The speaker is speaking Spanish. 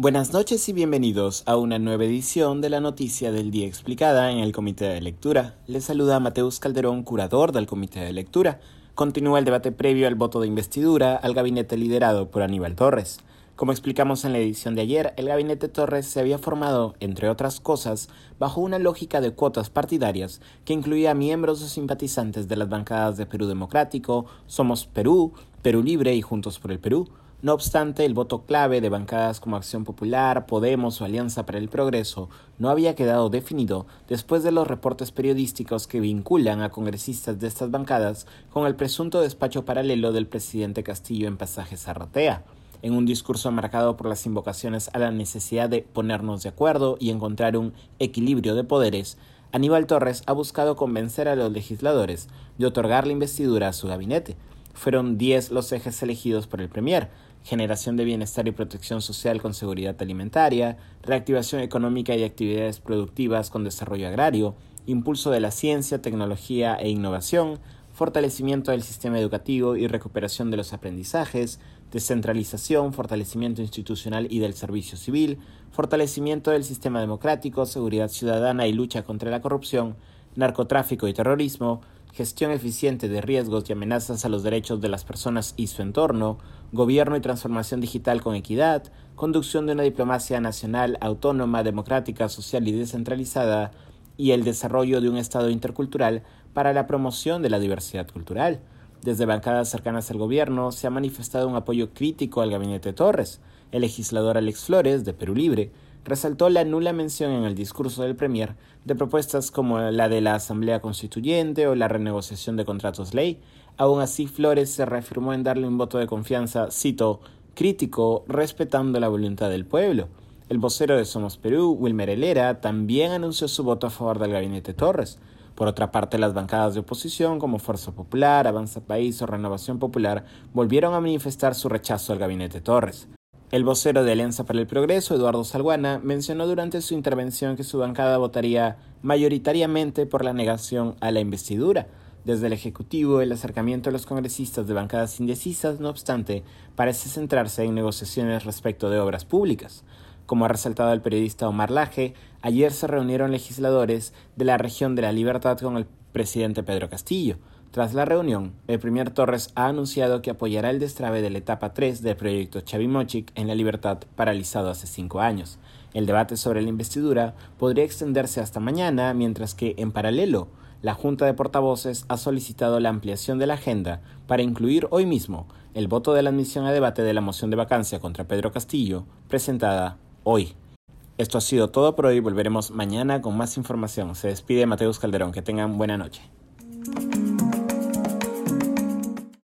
Buenas noches y bienvenidos a una nueva edición de la Noticia del Día Explicada en el Comité de Lectura. Les saluda Mateus Calderón, curador del Comité de Lectura. Continúa el debate previo al voto de investidura al gabinete liderado por Aníbal Torres. Como explicamos en la edición de ayer, el gabinete Torres se había formado, entre otras cosas, bajo una lógica de cuotas partidarias que incluía miembros o simpatizantes de las bancadas de Perú Democrático, Somos Perú, Perú Libre y Juntos por el Perú, no obstante, el voto clave de bancadas como Acción Popular, Podemos o Alianza para el Progreso no había quedado definido después de los reportes periodísticos que vinculan a congresistas de estas bancadas con el presunto despacho paralelo del presidente Castillo en Pasaje Zarratea. En un discurso marcado por las invocaciones a la necesidad de ponernos de acuerdo y encontrar un equilibrio de poderes, Aníbal Torres ha buscado convencer a los legisladores de otorgar la investidura a su gabinete. Fueron diez los ejes elegidos por el Premier, generación de bienestar y protección social con seguridad alimentaria, reactivación económica y actividades productivas con desarrollo agrario, impulso de la ciencia, tecnología e innovación, fortalecimiento del sistema educativo y recuperación de los aprendizajes, descentralización, fortalecimiento institucional y del servicio civil, fortalecimiento del sistema democrático, seguridad ciudadana y lucha contra la corrupción, narcotráfico y terrorismo, gestión eficiente de riesgos y amenazas a los derechos de las personas y su entorno, gobierno y transformación digital con equidad, conducción de una diplomacia nacional autónoma, democrática, social y descentralizada, y el desarrollo de un Estado intercultural para la promoción de la diversidad cultural. Desde bancadas cercanas al gobierno se ha manifestado un apoyo crítico al gabinete Torres. El legislador Alex Flores, de Perú Libre, resaltó la nula mención en el discurso del Premier de propuestas como la de la Asamblea Constituyente o la renegociación de contratos ley. Aún así, Flores se reafirmó en darle un voto de confianza, cito, crítico, respetando la voluntad del pueblo. El vocero de Somos Perú, Wilmer Helera, también anunció su voto a favor del gabinete Torres. Por otra parte, las bancadas de oposición como Fuerza Popular, Avanza País o Renovación Popular volvieron a manifestar su rechazo al gabinete Torres. El vocero de Alianza para el Progreso, Eduardo Salguana, mencionó durante su intervención que su bancada votaría mayoritariamente por la negación a la investidura. Desde el Ejecutivo, el acercamiento a los congresistas de bancadas indecisas, no obstante, parece centrarse en negociaciones respecto de obras públicas. Como ha resaltado el periodista Omar Laje, ayer se reunieron legisladores de la región de la Libertad con el presidente Pedro Castillo. Tras la reunión, el primer Torres ha anunciado que apoyará el destrave de la etapa 3 del proyecto Chavimochic en la Libertad paralizado hace cinco años. El debate sobre la investidura podría extenderse hasta mañana, mientras que, en paralelo, la Junta de Portavoces ha solicitado la ampliación de la agenda para incluir hoy mismo el voto de la admisión a debate de la moción de vacancia contra Pedro Castillo, presentada hoy. Esto ha sido todo por hoy. Volveremos mañana con más información. Se despide Mateus Calderón. Que tengan buena noche.